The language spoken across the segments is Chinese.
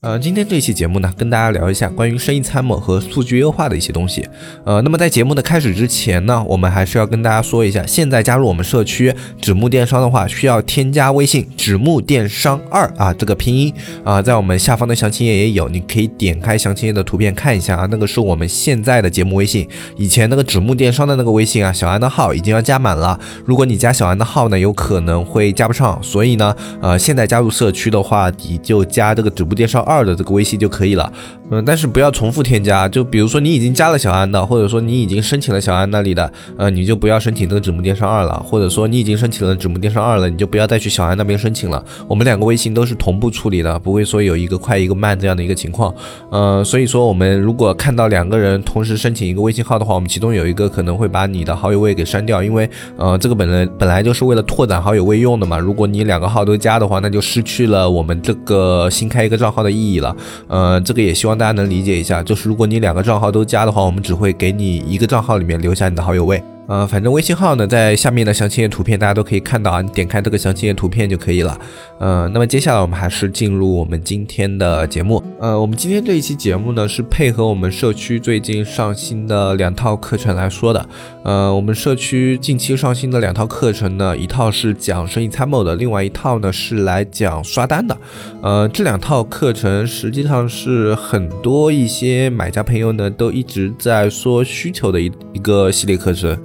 呃，今天这期节目呢，跟大家聊一下关于生意参谋和数据优化的一些东西。呃，那么在节目的开始之前呢，我们还是要跟大家说一下，现在加入我们社区纸木电商的话，需要添加微信“纸木电商二”啊，这个拼音啊，在我们下方的详情页也有，你可以点开详情页的图片看一下啊，那个是我们现在的节目微信。以前那个纸木电商的那个微信啊，小安的号已经要加满了，如果你加小安的号呢，有可能会加不上，所以呢，呃，现在加入社区的话，你就加这个纸木电商。二的这个微信就可以了，嗯，但是不要重复添加。就比如说你已经加了小安的，或者说你已经申请了小安那里的，呃，你就不要申请这个纸木电商二了。或者说你已经申请了纸木电商二了，你就不要再去小安那边申请了。我们两个微信都是同步处理的，不会说有一个快一个慢这样的一个情况。呃，所以说我们如果看到两个人同时申请一个微信号的话，我们其中有一个可能会把你的好友位给删掉，因为呃，这个本来本来就是为了拓展好友位用的嘛。如果你两个号都加的话，那就失去了我们这个新开一个账号的意义了。呃，这个也希望大家能理解一下，就是如果你两个账号都加的话，我们只会给你一个账号里面留下你的好友位。呃，反正微信号呢，在下面的详情页图片大家都可以看到啊，你点开这个详情页图片就可以了。呃，那么接下来我们还是进入我们今天的节目。呃，我们今天这一期节目呢，是配合我们社区最近上新的两套课程来说的。呃，我们社区近期上新的两套课程呢，一套是讲生意参谋的，另外一套呢是来讲刷单的。呃，这两套课程实际上是很多一些买家朋友呢都一直在说需求的一一个系列课程。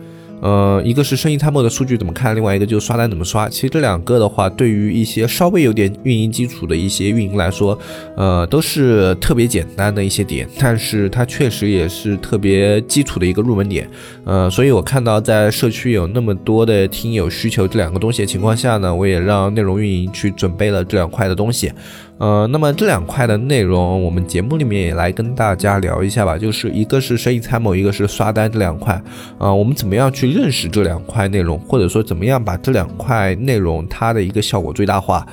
呃，一个是生意参谋的数据怎么看，另外一个就是刷单怎么刷。其实这两个的话，对于一些稍微有点运营基础的一些运营来说，呃，都是特别简单的一些点，但是它确实也是特别基础的一个入门点。呃，所以我看到在社区有那么多的听友需求这两个东西的情况下呢，我也让内容运营去准备了这两块的东西。呃，那么这两块的内容，我们节目里面也来跟大家聊一下吧。就是一个是生意参谋，一个是刷单这两块。呃，我们怎么样去认识这两块内容，或者说怎么样把这两块内容它的一个效果最大化？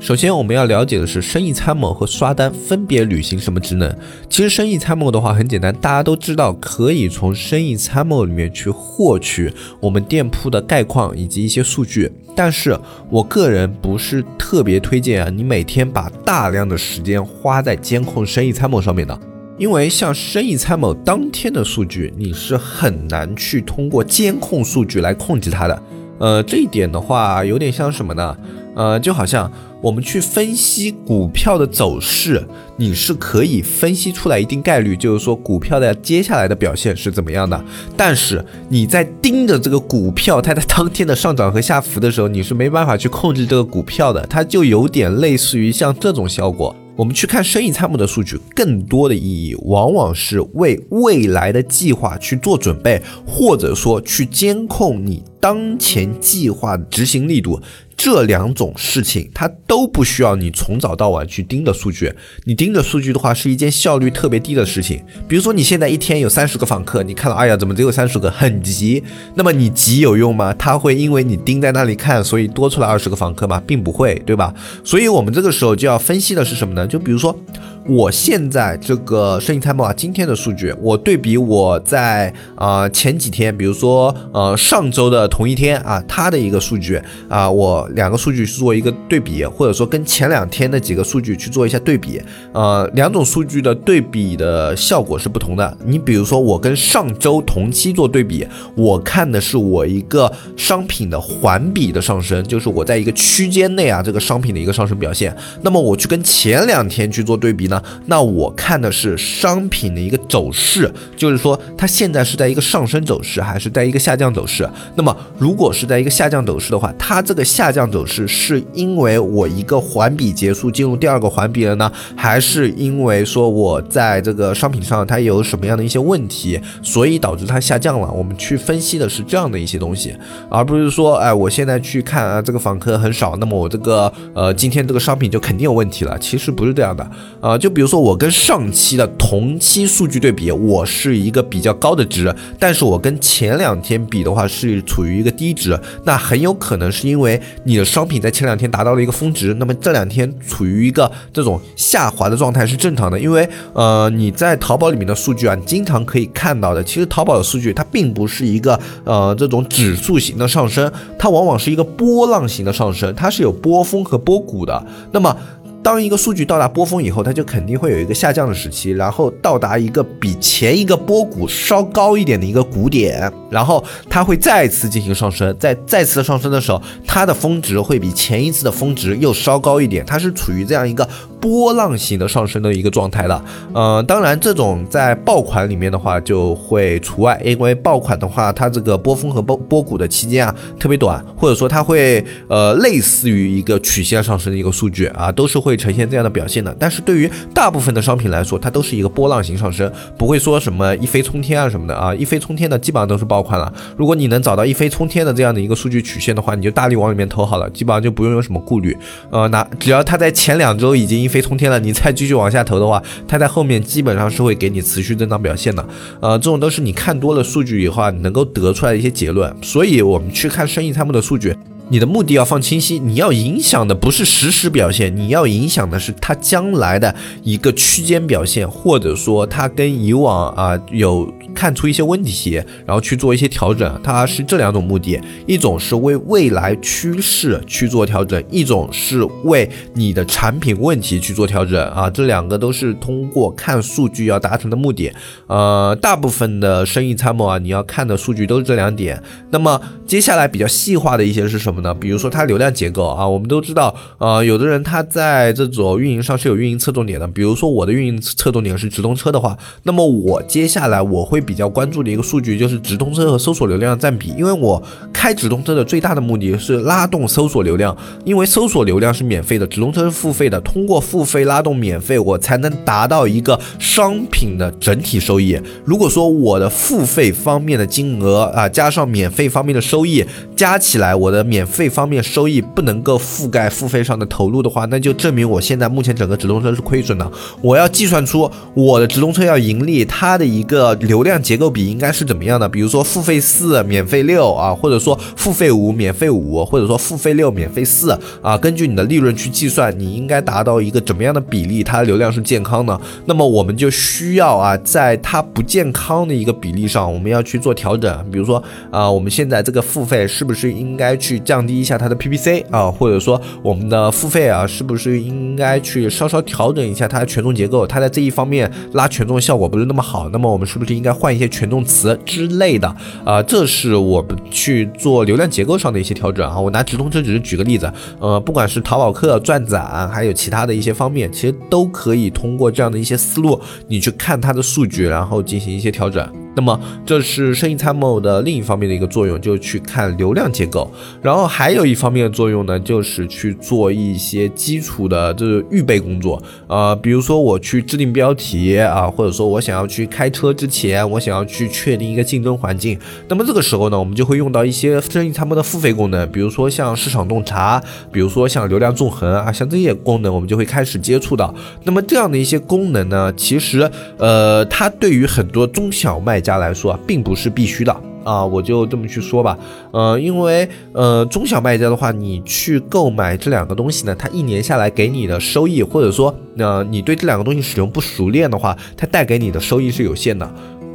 首先，我们要了解的是生意参谋和刷单分别履行什么职能。其实，生意参谋的话很简单，大家都知道，可以从生意参谋里面去获取我们店铺的概况以及一些数据。但是我个人不是特别推荐啊，你每天把大量的时间花在监控生意参谋上面的，因为像生意参谋当天的数据，你是很难去通过监控数据来控制它的。呃，这一点的话，有点像什么呢？呃，就好像我们去分析股票的走势，你是可以分析出来一定概率，就是说股票的接下来的表现是怎么样的。但是你在盯着这个股票，它在当天的上涨和下浮的时候，你是没办法去控制这个股票的，它就有点类似于像这种效果。我们去看生意参谋的数据，更多的意义往往是为未来的计划去做准备，或者说去监控你当前计划的执行力度。这两种事情，它都不需要你从早到晚去盯着数据。你盯着数据的话，是一件效率特别低的事情。比如说，你现在一天有三十个访客，你看到，哎呀，怎么只有三十个，很急。那么你急有用吗？它会因为你盯在那里看，所以多出来二十个访客吗？并不会，对吧？所以我们这个时候就要分析的是什么呢？就比如说。我现在这个生意参谋啊，今天的数据，我对比我在啊前几天，比如说呃上周的同一天啊，它的一个数据啊，我两个数据去做一个对比，或者说跟前两天的几个数据去做一下对比，呃，两种数据的对比的效果是不同的。你比如说我跟上周同期做对比，我看的是我一个商品的环比的上升，就是我在一个区间内啊这个商品的一个上升表现。那么我去跟前两天去做对比呢。那我看的是商品的一个走势，就是说它现在是在一个上升走势，还是在一个下降走势？那么如果是在一个下降走势的话，它这个下降走势是因为我一个环比结束进入第二个环比了呢，还是因为说我在这个商品上它有什么样的一些问题，所以导致它下降了？我们去分析的是这样的一些东西，而不是说，哎，我现在去看啊，这个访客很少，那么我这个呃今天这个商品就肯定有问题了。其实不是这样的，啊。就比如说我跟上期的同期数据对比，我是一个比较高的值，但是我跟前两天比的话是处于一个低值，那很有可能是因为你的商品在前两天达到了一个峰值，那么这两天处于一个这种下滑的状态是正常的，因为呃你在淘宝里面的数据啊，经常可以看到的，其实淘宝的数据它并不是一个呃这种指数型的上升，它往往是一个波浪型的上升，它是有波峰和波谷的，那么。当一个数据到达波峰以后，它就肯定会有一个下降的时期，然后到达一个比前一个波谷稍高一点的一个谷点，然后它会再次进行上升，在再次上升的时候，它的峰值会比前一次的峰值又稍高一点，它是处于这样一个波浪型的上升的一个状态了。呃，当然这种在爆款里面的话就会除外，因为爆款的话，它这个波峰和波波谷的期间啊特别短，或者说它会呃类似于一个曲线上升的一个数据啊，都是会。呈现这样的表现的，但是对于大部分的商品来说，它都是一个波浪形上升，不会说什么一飞冲天啊什么的啊，一飞冲天的基本上都是爆款了。如果你能找到一飞冲天的这样的一个数据曲线的话，你就大力往里面投好了，基本上就不用有什么顾虑。呃，那只要它在前两周已经一飞冲天了，你再继续往下投的话，它在后面基本上是会给你持续增长表现的。呃，这种都是你看多了数据以后啊，你能够得出来的一些结论。所以我们去看生意参谋的数据。你的目的要放清晰，你要影响的不是实时表现，你要影响的是它将来的一个区间表现，或者说它跟以往啊有看出一些问题，然后去做一些调整，它是这两种目的，一种是为未来趋势去做调整，一种是为你的产品问题去做调整啊，这两个都是通过看数据要达成的目的。呃，大部分的生意参谋啊，你要看的数据都是这两点。那么接下来比较细化的一些是什么？那比如说它流量结构啊，我们都知道，呃，有的人他在这种运营上是有运营侧重点的。比如说我的运营侧重点是直通车的话，那么我接下来我会比较关注的一个数据就是直通车和搜索流量占比，因为我开直通车的最大的目的是拉动搜索流量，因为搜索流量是免费的，直通车是付费的，通过付费拉动免费，我才能达到一个商品的整体收益。如果说我的付费方面的金额啊，加上免费方面的收益加起来，我的免费方面收益不能够覆盖付费上的投入的话，那就证明我现在目前整个直通车是亏损的。我要计算出我的直通车要盈利，它的一个流量结构比应该是怎么样的？比如说付费四，免费六啊，或者说付费五，免费五，或者说付费六，免费四啊。根据你的利润去计算，你应该达到一个怎么样的比例，它的流量是健康的？那么我们就需要啊，在它不健康的一个比例上，我们要去做调整。比如说啊，我们现在这个付费是不是应该去降？降低一下它的 PPC 啊，或者说我们的付费啊，是不是应该去稍稍调整一下它的权重结构？它在这一方面拉权重效果不是那么好，那么我们是不是应该换一些权重词之类的啊？这是我们去做流量结构上的一些调整啊。我拿直通车只是举个例子，呃，不管是淘宝客、转展，还有其他的一些方面，其实都可以通过这样的一些思路，你去看它的数据，然后进行一些调整。那么这是生意参谋的另一方面的一个作用，就去看流量结构。然后还有一方面的作用呢，就是去做一些基础的这个预备工作。呃，比如说我去制定标题啊，或者说我想要去开车之前，我想要去确定一个竞争环境。那么这个时候呢，我们就会用到一些生意参谋的付费功能，比如说像市场洞察，比如说像流量纵横啊，像这些功能，我们就会开始接触到。那么这样的一些功能呢，其实呃，它对于很多中小卖家来说啊，并不是必须的啊，我就这么去说吧，呃，因为呃，中小卖家的话，你去购买这两个东西呢，它一年下来给你的收益，或者说，那你对这两个东西使用不熟练的话，它带给你的收益是有限的。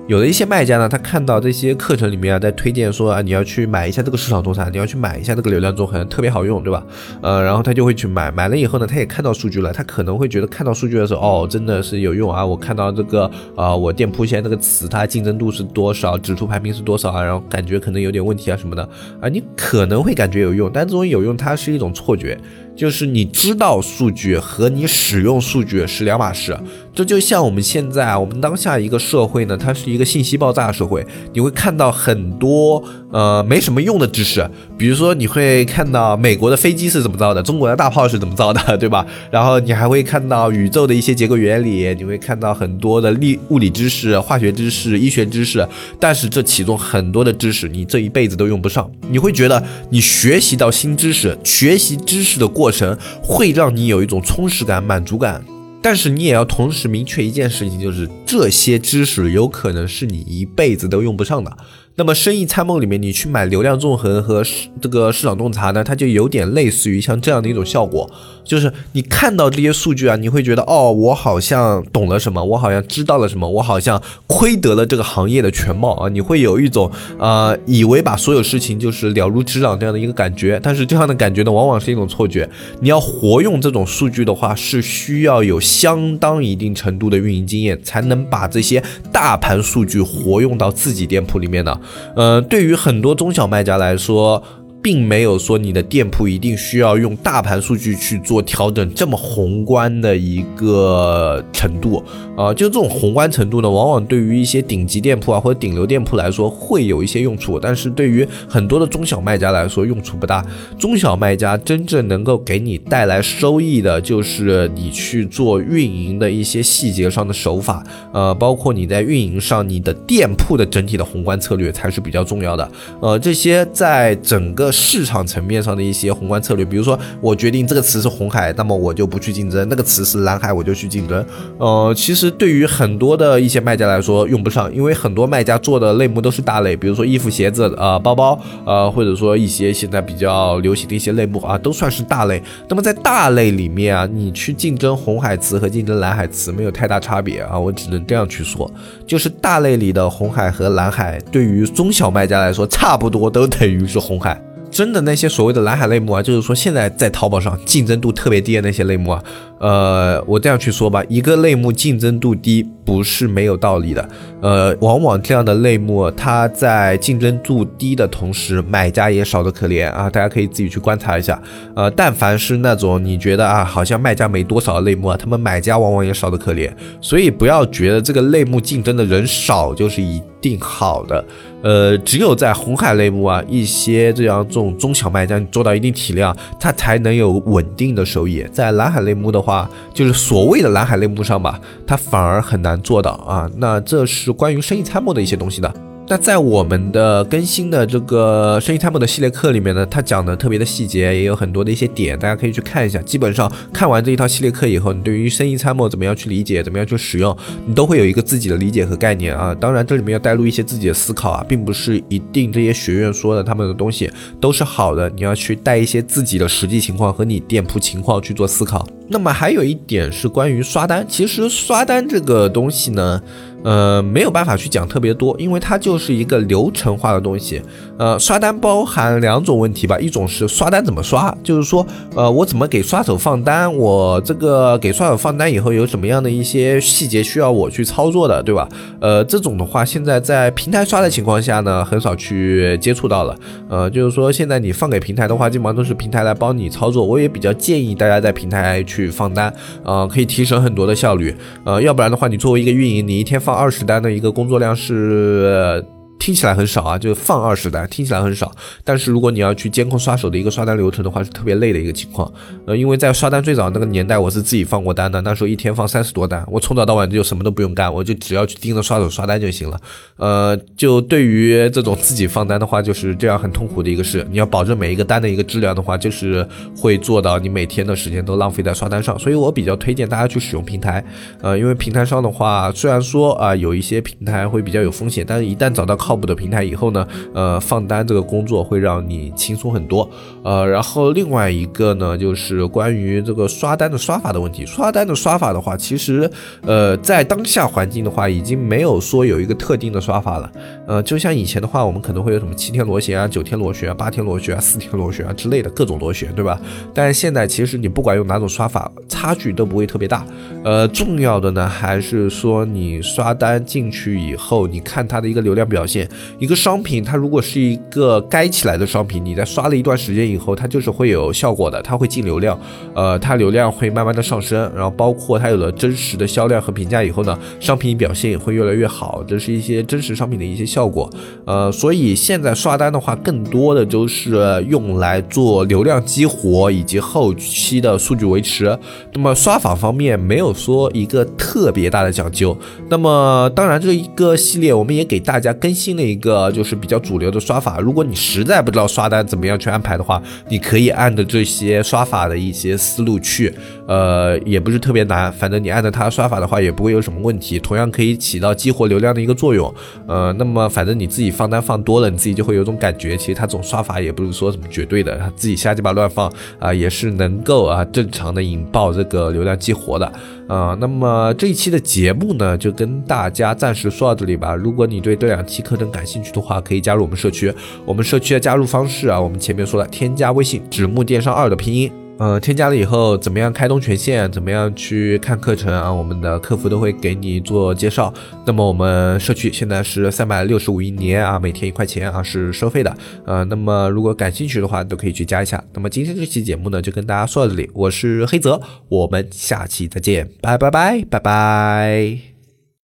有的一些卖家呢，他看到这些课程里面啊，在推荐说啊，你要去买一下这个市场洞察，你要去买一下这个流量纵横，特别好用，对吧？呃，然后他就会去买，买了以后呢，他也看到数据了，他可能会觉得看到数据的时候，哦，真的是有用啊！我看到这个啊，我店铺现在这个词，它竞争度是多少，指数排名是多少啊？然后感觉可能有点问题啊什么的啊，你可能会感觉有用，但这种有用它是一种错觉。就是你知道数据和你使用数据是两码事，这就像我们现在啊，我们当下一个社会呢，它是一个信息爆炸社会，你会看到很多呃没什么用的知识，比如说你会看到美国的飞机是怎么造的，中国的大炮是怎么造的，对吧？然后你还会看到宇宙的一些结构原理，你会看到很多的力物理知识、化学知识、医学知识，但是这其中很多的知识你这一辈子都用不上，你会觉得你学习到新知识，学习知识的过。过程会让你有一种充实感、满足感。但是你也要同时明确一件事情，就是这些知识有可能是你一辈子都用不上的。那么生意参谋里面，你去买流量纵横和这个市场洞察呢，它就有点类似于像这样的一种效果，就是你看到这些数据啊，你会觉得哦，我好像懂了什么，我好像知道了什么，我好像窥得了这个行业的全貌啊，你会有一种呃，以为把所有事情就是了如指掌这样的一个感觉。但是这样的感觉呢，往往是一种错觉。你要活用这种数据的话，是需要有相当一定程度的运营经验，才能把这些大盘数据活用到自己店铺里面的。呃，对于很多中小卖家来说。并没有说你的店铺一定需要用大盘数据去做调整，这么宏观的一个程度啊，就这种宏观程度呢，往往对于一些顶级店铺啊或者顶流店铺来说会有一些用处，但是对于很多的中小卖家来说用处不大。中小卖家真正能够给你带来收益的，就是你去做运营的一些细节上的手法，呃，包括你在运营上你的店铺的整体的宏观策略才是比较重要的。呃，这些在整个。市场层面上的一些宏观策略，比如说我决定这个词是红海，那么我就不去竞争；那个词是蓝海，我就去竞争。呃，其实对于很多的一些卖家来说用不上，因为很多卖家做的类目都是大类，比如说衣服、鞋子、呃包包，呃或者说一些现在比较流行的一些类目啊，都算是大类。那么在大类里面啊，你去竞争红海词和竞争蓝海词没有太大差别啊，我只能这样去说，就是大类里的红海和蓝海，对于中小卖家来说，差不多都等于是红海。真的那些所谓的蓝海类目啊，就是说现在在淘宝上竞争度特别低的那些类目啊，呃，我这样去说吧，一个类目竞争度低不是没有道理的，呃，往往这样的类目它在竞争度低的同时，买家也少得可怜啊，大家可以自己去观察一下，呃，但凡是那种你觉得啊，好像卖家没多少的类目啊，他们买家往往也少得可怜，所以不要觉得这个类目竞争的人少就是一定好的。呃，只有在红海类目啊，一些这样这种中小卖家你做到一定体量，它才能有稳定的收益。在蓝海类目的话，就是所谓的蓝海类目上吧，它反而很难做到啊。那这是关于生意参谋的一些东西的。那在我们的更新的这个生意参谋的系列课里面呢，它讲的特别的细节，也有很多的一些点，大家可以去看一下。基本上看完这一套系列课以后，你对于生意参谋怎么样去理解，怎么样去使用，你都会有一个自己的理解和概念啊。当然，这里面要带入一些自己的思考啊，并不是一定这些学院说的他们的东西都是好的，你要去带一些自己的实际情况和你店铺情况去做思考。那么还有一点是关于刷单，其实刷单这个东西呢。呃，没有办法去讲特别多，因为它就是一个流程化的东西。呃，刷单包含两种问题吧，一种是刷单怎么刷，就是说，呃，我怎么给刷手放单，我这个给刷手放单以后有什么样的一些细节需要我去操作的，对吧？呃，这种的话，现在在平台刷的情况下呢，很少去接触到了。呃，就是说现在你放给平台的话，基本上都是平台来帮你操作。我也比较建议大家在平台去放单，呃，可以提升很多的效率。呃，要不然的话，你作为一个运营，你一天放。二十单的一个工作量是。听起来很少啊，就放二十单，听起来很少。但是如果你要去监控刷手的一个刷单流程的话，是特别累的一个情况。呃，因为在刷单最早那个年代，我是自己放过单的，那时候一天放三十多单，我从早到晚就什么都不用干，我就只要去盯着刷手刷单就行了。呃，就对于这种自己放单的话，就是这样很痛苦的一个事。你要保证每一个单的一个质量的话，就是会做到你每天的时间都浪费在刷单上。所以我比较推荐大家去使用平台。呃，因为平台上的话，虽然说啊有一些平台会比较有风险，但是一旦找到靠谱的平台以后呢，呃，放单这个工作会让你轻松很多，呃，然后另外一个呢，就是关于这个刷单的刷法的问题。刷单的刷法的话，其实，呃，在当下环境的话，已经没有说有一个特定的刷法了。呃，就像以前的话，我们可能会有什么七天螺旋啊、九天螺旋啊、八天螺旋啊、四天螺旋啊之类的各种螺旋，对吧？但是现在其实你不管用哪种刷法，差距都不会特别大。呃，重要的呢，还是说你刷单进去以后，你看它的一个流量表现。一个商品，它如果是一个该起来的商品，你在刷了一段时间以后，它就是会有效果的，它会进流量，呃，它流量会慢慢的上升，然后包括它有了真实的销量和评价以后呢，商品表现也会越来越好，这是一些真实商品的一些效果，呃，所以现在刷单的话，更多的都是用来做流量激活以及后期的数据维持，那么刷法方面没有说一个特别大的讲究，那么当然这一个系列我们也给大家更新那一。个就是比较主流的刷法，如果你实在不知道刷单怎么样去安排的话，你可以按着这些刷法的一些思路去，呃，也不是特别难，反正你按照它刷法的话，也不会有什么问题，同样可以起到激活流量的一个作用。呃，那么反正你自己放单放多了，你自己就会有种感觉，其实它这种刷法也不是说什么绝对的，它自己瞎鸡巴乱放啊，也是能够啊正常的引爆这个流量激活的。啊，那么这一期的节目呢，就跟大家暂时说到这里吧。如果你对这两期课程感兴趣的话，可以加入我们社区。我们社区的加入方式啊，我们前面说了，添加微信“纸木电商二”的拼音。呃，添加了以后，怎么样开通权限？怎么样去看课程啊？我们的客服都会给你做介绍。那么我们社区现在是三百六十五一年啊，每天一块钱啊是收费的。呃，那么如果感兴趣的话，都可以去加一下。那么今天这期节目呢，就跟大家说到这里。我是黑泽，我们下期再见，拜拜拜拜拜。